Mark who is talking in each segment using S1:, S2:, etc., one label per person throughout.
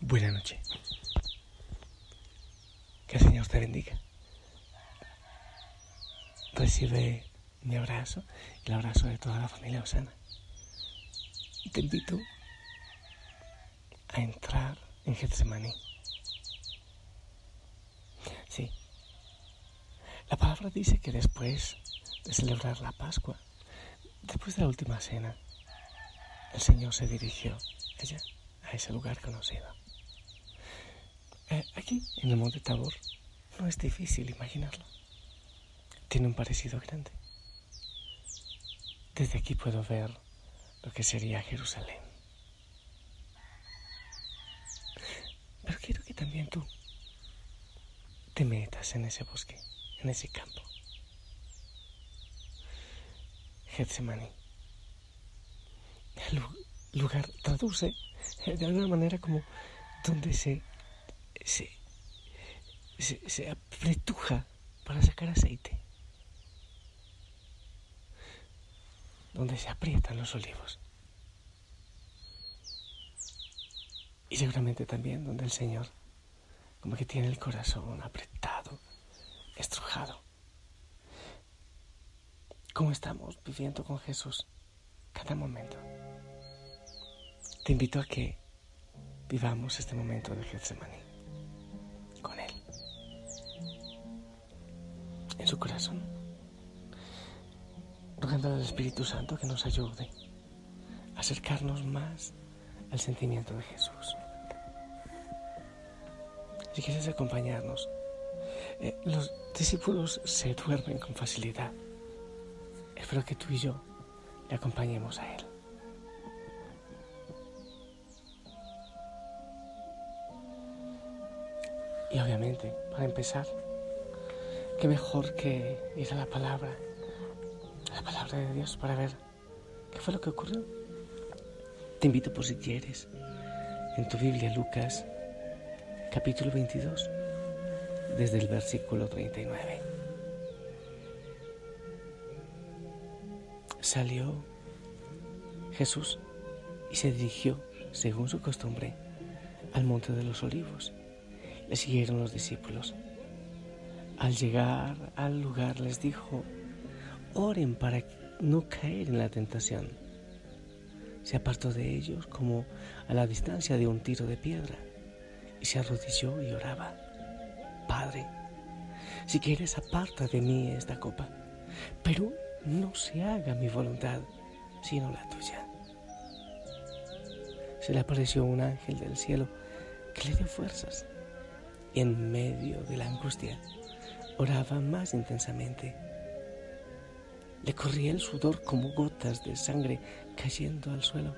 S1: Buenas noches. Que el Señor te bendiga. Recibe mi abrazo y el abrazo de toda la familia Osana. Te invito a entrar en Getsemaní. Sí. La palabra dice que después de celebrar la Pascua, después de la última cena, el Señor se dirigió allá, a ese lugar conocido. Eh, aquí, en el Monte Tabor, no es difícil imaginarlo. Tiene un parecido grande. Desde aquí puedo ver lo que sería Jerusalén. Pero quiero que también tú te metas en ese bosque, en ese campo. Getsemaní. El lugar traduce de alguna manera como donde se se, se, apretuja para sacar aceite. Donde se aprietan los olivos. Y seguramente también donde el Señor como que tiene el corazón apretado, estrujado. ¿Cómo estamos viviendo con Jesús cada momento? Te invito a que vivamos este momento de Getsemaní. Corazón, rogando al Espíritu Santo que nos ayude a acercarnos más al sentimiento de Jesús. Si quieres acompañarnos, eh, los discípulos se duermen con facilidad. Espero que tú y yo le acompañemos a Él. Y obviamente, para empezar, qué mejor que ir a la palabra, a la palabra de Dios para ver qué fue lo que ocurrió. Te invito por si quieres, en tu Biblia Lucas, capítulo 22, desde el versículo 39. Salió Jesús y se dirigió, según su costumbre, al monte de los olivos. Le siguieron los discípulos. Al llegar al lugar les dijo, oren para no caer en la tentación. Se apartó de ellos como a la distancia de un tiro de piedra y se arrodilló y oraba. Padre, si quieres aparta de mí esta copa, pero no se haga mi voluntad, sino la tuya. Se le apareció un ángel del cielo que le dio fuerzas y en medio de la angustia oraba más intensamente. Le corría el sudor como gotas de sangre cayendo al suelo.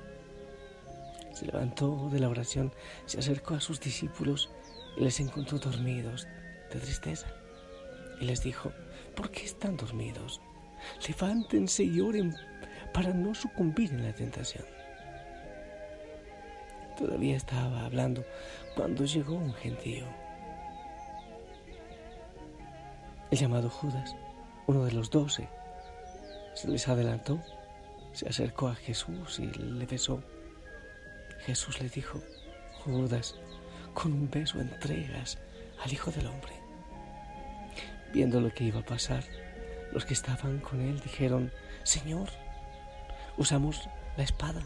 S1: Se levantó de la oración, se acercó a sus discípulos y les encontró dormidos de tristeza. Y les dijo, ¿por qué están dormidos? Levántense y oren para no sucumbir en la tentación. Todavía estaba hablando cuando llegó un gentío el llamado Judas, uno de los doce, se les adelantó, se acercó a Jesús y le besó. Jesús le dijo, Judas, con un beso entregas al Hijo del Hombre. Viendo lo que iba a pasar, los que estaban con él dijeron, Señor, usamos la espada.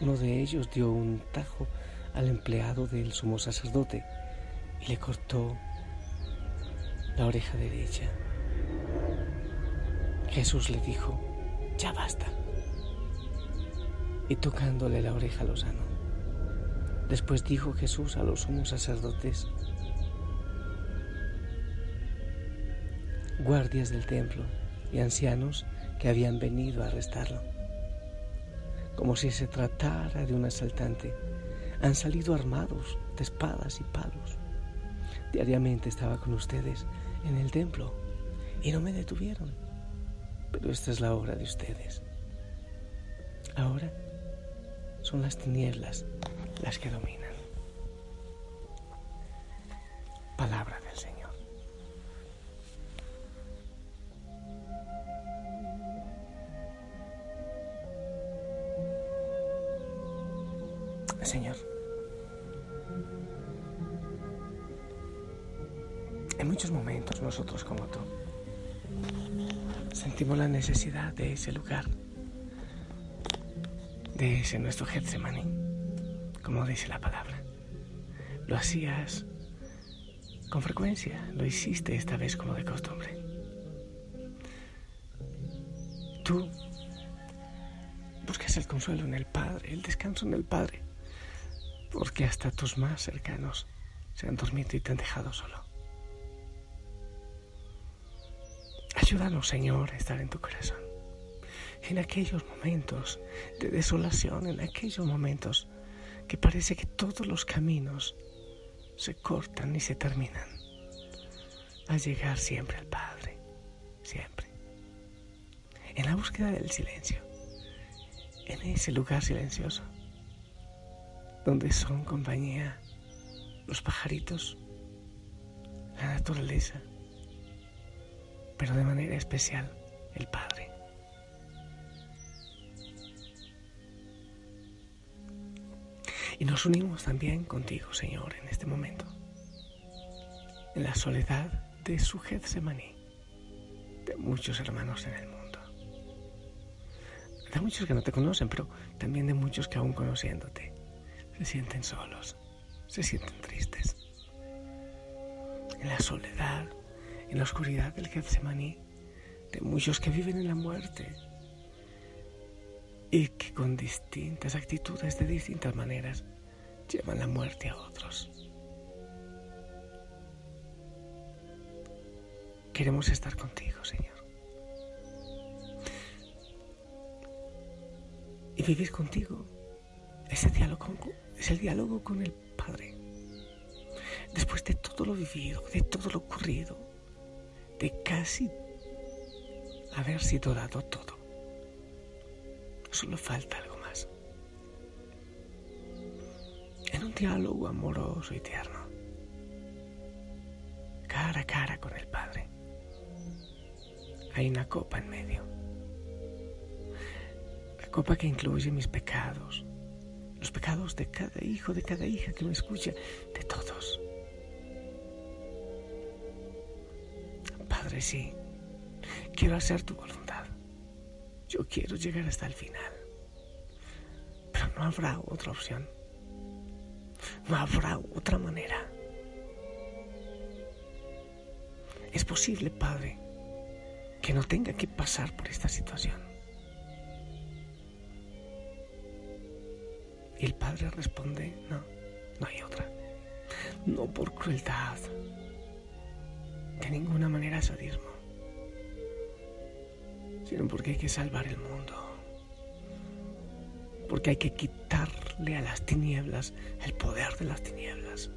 S1: Uno de ellos dio un tajo al empleado del sumo sacerdote y le cortó la oreja derecha. Jesús le dijo, ya basta. Y tocándole la oreja lo sanó. Después dijo Jesús a los sumos sacerdotes, guardias del templo y ancianos que habían venido a arrestarlo. Como si se tratara de un asaltante, han salido armados de espadas y palos. Diariamente estaba con ustedes en el templo y no me detuvieron. Pero esta es la hora de ustedes. Ahora son las tinieblas las que dominan. Palabra sentimos la necesidad de ese lugar, de ese nuestro Getsemaní, como dice la palabra. Lo hacías con frecuencia, lo hiciste esta vez como de costumbre. Tú buscas el consuelo en el Padre, el descanso en el Padre, porque hasta tus más cercanos se han dormido y te han dejado solo. Ayúdanos, Señor, a estar en tu corazón. En aquellos momentos de desolación, en aquellos momentos que parece que todos los caminos se cortan y se terminan. A llegar siempre al Padre, siempre. En la búsqueda del silencio, en ese lugar silencioso, donde son compañía los pajaritos, la naturaleza, pero de manera especial el Padre. Y nos unimos también contigo, Señor, en este momento, en la soledad de su Getsemaní, de muchos hermanos en el mundo, de muchos que no te conocen, pero también de muchos que aún conociéndote se sienten solos, se sienten tristes. En la soledad en la oscuridad del Getsemaní, de muchos que viven en la muerte y que con distintas actitudes, de distintas maneras, llevan la muerte a otros. Queremos estar contigo, Señor. Y vivir contigo diálogo, es el diálogo con el Padre. Después de todo lo vivido, de todo lo ocurrido, de casi haber sido dado todo. Solo falta algo más. En un diálogo amoroso y tierno, cara a cara con el Padre, hay una copa en medio. La copa que incluye mis pecados, los pecados de cada hijo, de cada hija que me escucha, de todos. Padre, sí, quiero hacer tu voluntad. Yo quiero llegar hasta el final. Pero no habrá otra opción. No habrá otra manera. Es posible, Padre, que no tenga que pasar por esta situación. Y el Padre responde, no, no hay otra. No por crueldad, ninguna manera sadismo, sino porque hay que salvar el mundo, porque hay que quitarle a las tinieblas el poder de las tinieblas.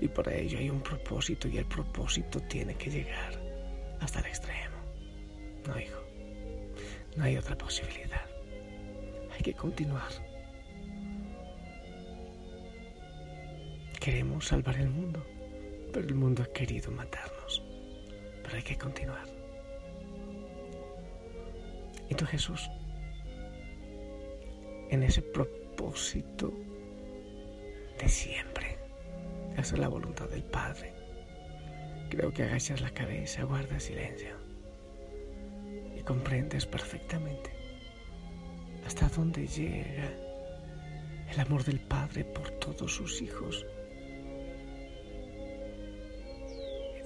S1: Y para ello hay un propósito y el propósito tiene que llegar hasta el extremo. No, hijo, no hay otra posibilidad. Hay que continuar. Queremos salvar el mundo pero el mundo ha querido matarnos. Pero hay que continuar. Y tú Jesús, en ese propósito de siempre, de hacer la voluntad del Padre, creo que agachas la cabeza, guardas silencio y comprendes perfectamente hasta dónde llega el amor del Padre por todos sus hijos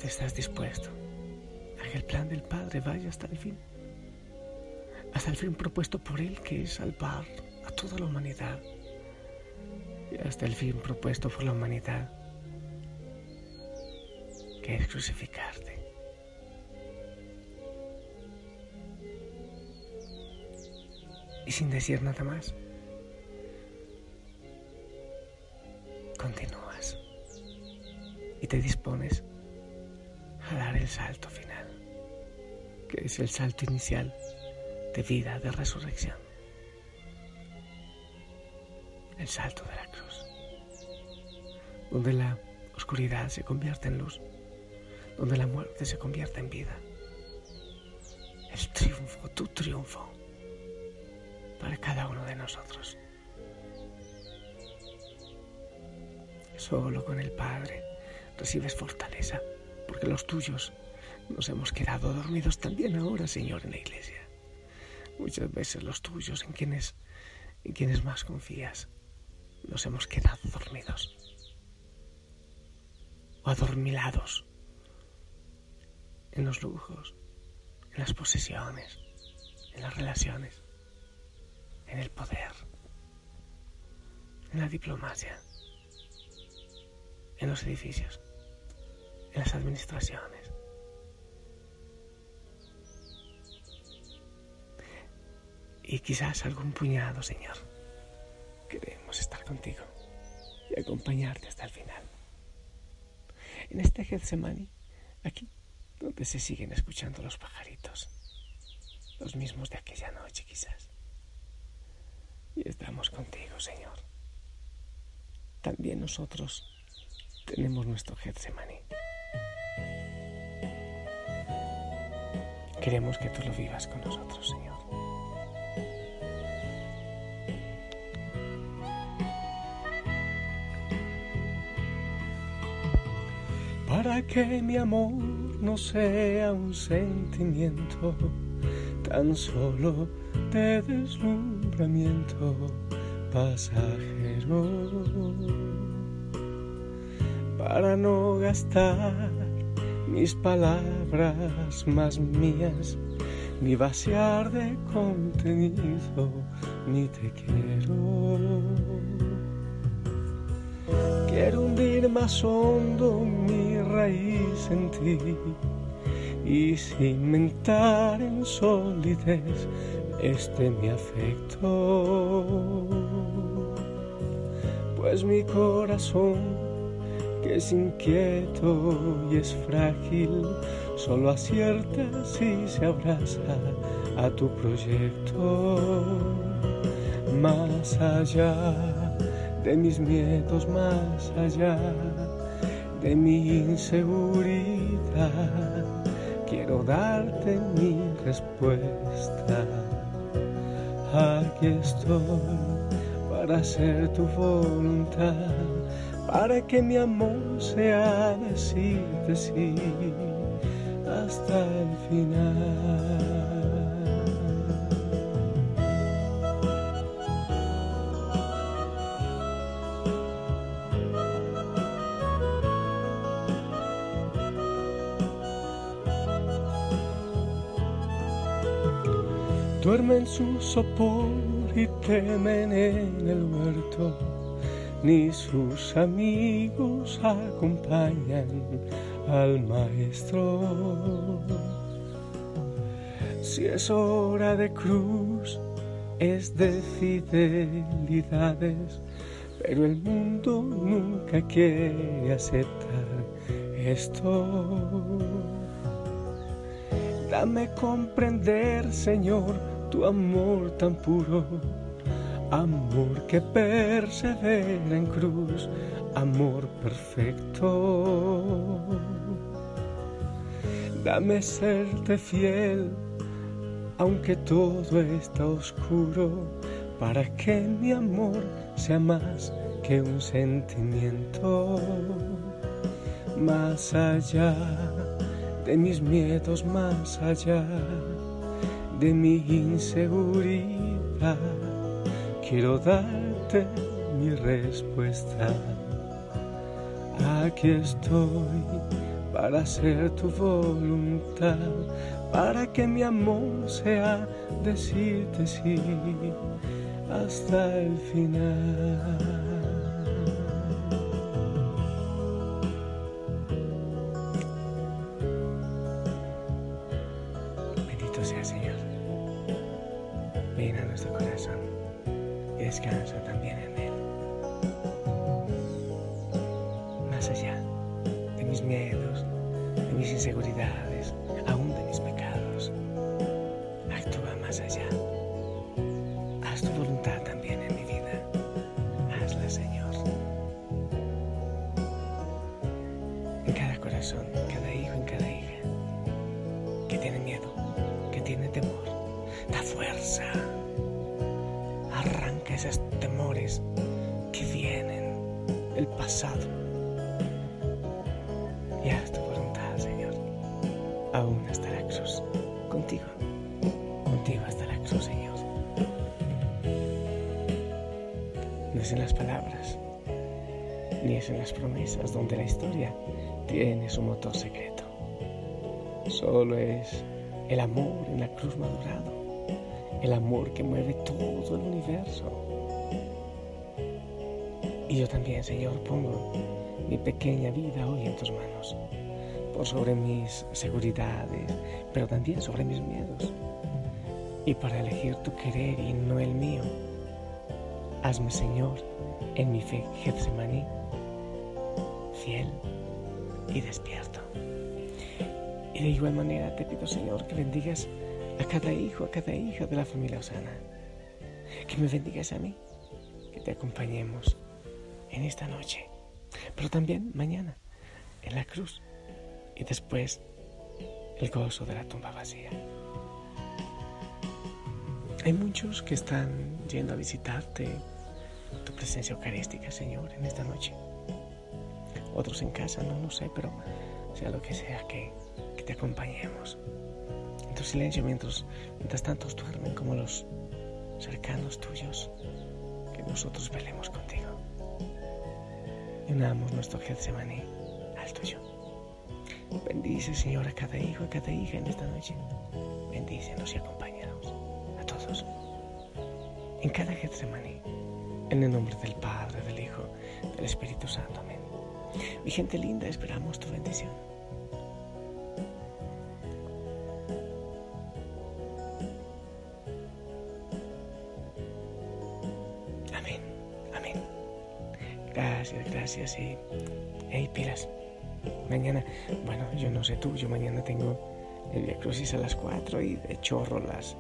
S1: estás dispuesto a que el plan del Padre vaya hasta el fin, hasta el fin propuesto por Él, que es salvar a toda la humanidad, y hasta el fin propuesto por la humanidad, que es crucificarte. Y sin decir nada más, continúas y te dispones el salto final, que es el salto inicial de vida, de resurrección. El salto de la cruz, donde la oscuridad se convierte en luz, donde la muerte se convierte en vida. El triunfo, tu triunfo, para cada uno de nosotros. Solo con el Padre recibes fortaleza, porque los tuyos nos hemos quedado dormidos también ahora, Señor, en la iglesia. Muchas veces los tuyos, en quienes, en quienes más confías, nos hemos quedado dormidos o adormilados en los lujos, en las posesiones, en las relaciones, en el poder, en la diplomacia en los edificios, las administraciones. Y quizás algún puñado, Señor. Queremos estar contigo y acompañarte hasta el final. En este Getsemaní, aquí, donde se siguen escuchando los pajaritos, los mismos de aquella noche quizás. Y estamos contigo, Señor. También nosotros tenemos nuestro Getsemaní. Queremos que tú lo vivas con nosotros, Señor. Para que mi amor no sea un sentimiento tan solo de deslumbramiento pasajero para no gastar mis palabras más mías, ni vaciar de contenido, ni te quiero. Quiero hundir más hondo mi raíz en ti y cimentar en solidez este mi afecto. Pues mi corazón que es inquieto y es frágil, solo acierta si se abraza a tu proyecto. Más allá de mis miedos, más allá de mi inseguridad, quiero darte mi respuesta. Aquí estoy para hacer tu voluntad para que mi amor sea decirte sí hasta el final. Duermen su sopor y temen en el huerto ni sus amigos acompañan al maestro. Si es hora de cruz, es de fidelidades, pero el mundo nunca quiere aceptar esto. Dame comprender, Señor, tu amor tan puro Amor que persevera en cruz, amor perfecto. Dame serte fiel, aunque todo está oscuro, para que mi amor sea más que un sentimiento. Más allá de mis miedos, más allá de mi inseguridad quiero darte mi respuesta. Aquí estoy para hacer tu voluntad, para que mi amor sea decirte sí hasta el final. Bendito sea Señor. Ven a nuestro corazón descansa también en Él. Más allá de mis miedos, de mis inseguridades, esos temores que vienen del pasado. Y haz tu voluntad, Señor, aún hasta la cruz, contigo, contigo hasta la cruz, Señor. No es en las palabras, ni es en las promesas donde la historia tiene su motor secreto. Solo es el amor en la cruz madurado, el amor que mueve todo el universo. Y yo también, Señor, pongo mi pequeña vida hoy en tus manos, por sobre mis seguridades, pero también sobre mis miedos. Y para elegir tu querer y no el mío, hazme, Señor, en mi fe Getsemaní, fiel y despierto. Y de igual manera te pido, Señor, que bendigas a cada hijo, a cada hija de la familia Osana. Que me bendigas a mí, que te acompañemos en esta noche, pero también mañana en la cruz y después el gozo de la tumba vacía. Hay muchos que están yendo a visitarte tu presencia eucarística, Señor, en esta noche. Otros en casa, no lo sé, pero sea lo que sea, que, que te acompañemos. En tu silencio, mientras, mientras tantos duermen como los cercanos tuyos, que nosotros velemos contigo. Unamos nuestro Getsemaní al tuyo. Bendice, Señor, a cada hijo, a cada hija en esta noche. Bendícenos y acompáñanos a todos. En cada Getsemaní, en el nombre del Padre, del Hijo, del Espíritu Santo. Amén. Mi gente linda, esperamos tu bendición. Gracias, gracias y hey, pilas. Mañana, bueno, yo no sé tú, yo mañana tengo el Via Crucis a las 4 y de chorro las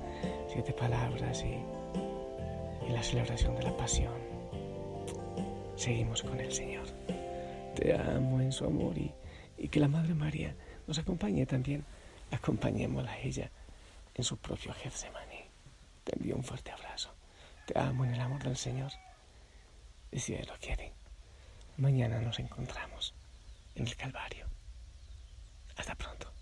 S1: siete palabras y, y la celebración de la pasión. Seguimos con el Señor. Te amo en su amor y, y que la Madre María nos acompañe también. Acompañémosla a ella en su propio Getsemaní. Te envío un fuerte abrazo. Te amo en el amor del Señor. Y si Él lo quiere, Mañana nos encontramos en el Calvario. Hasta pronto.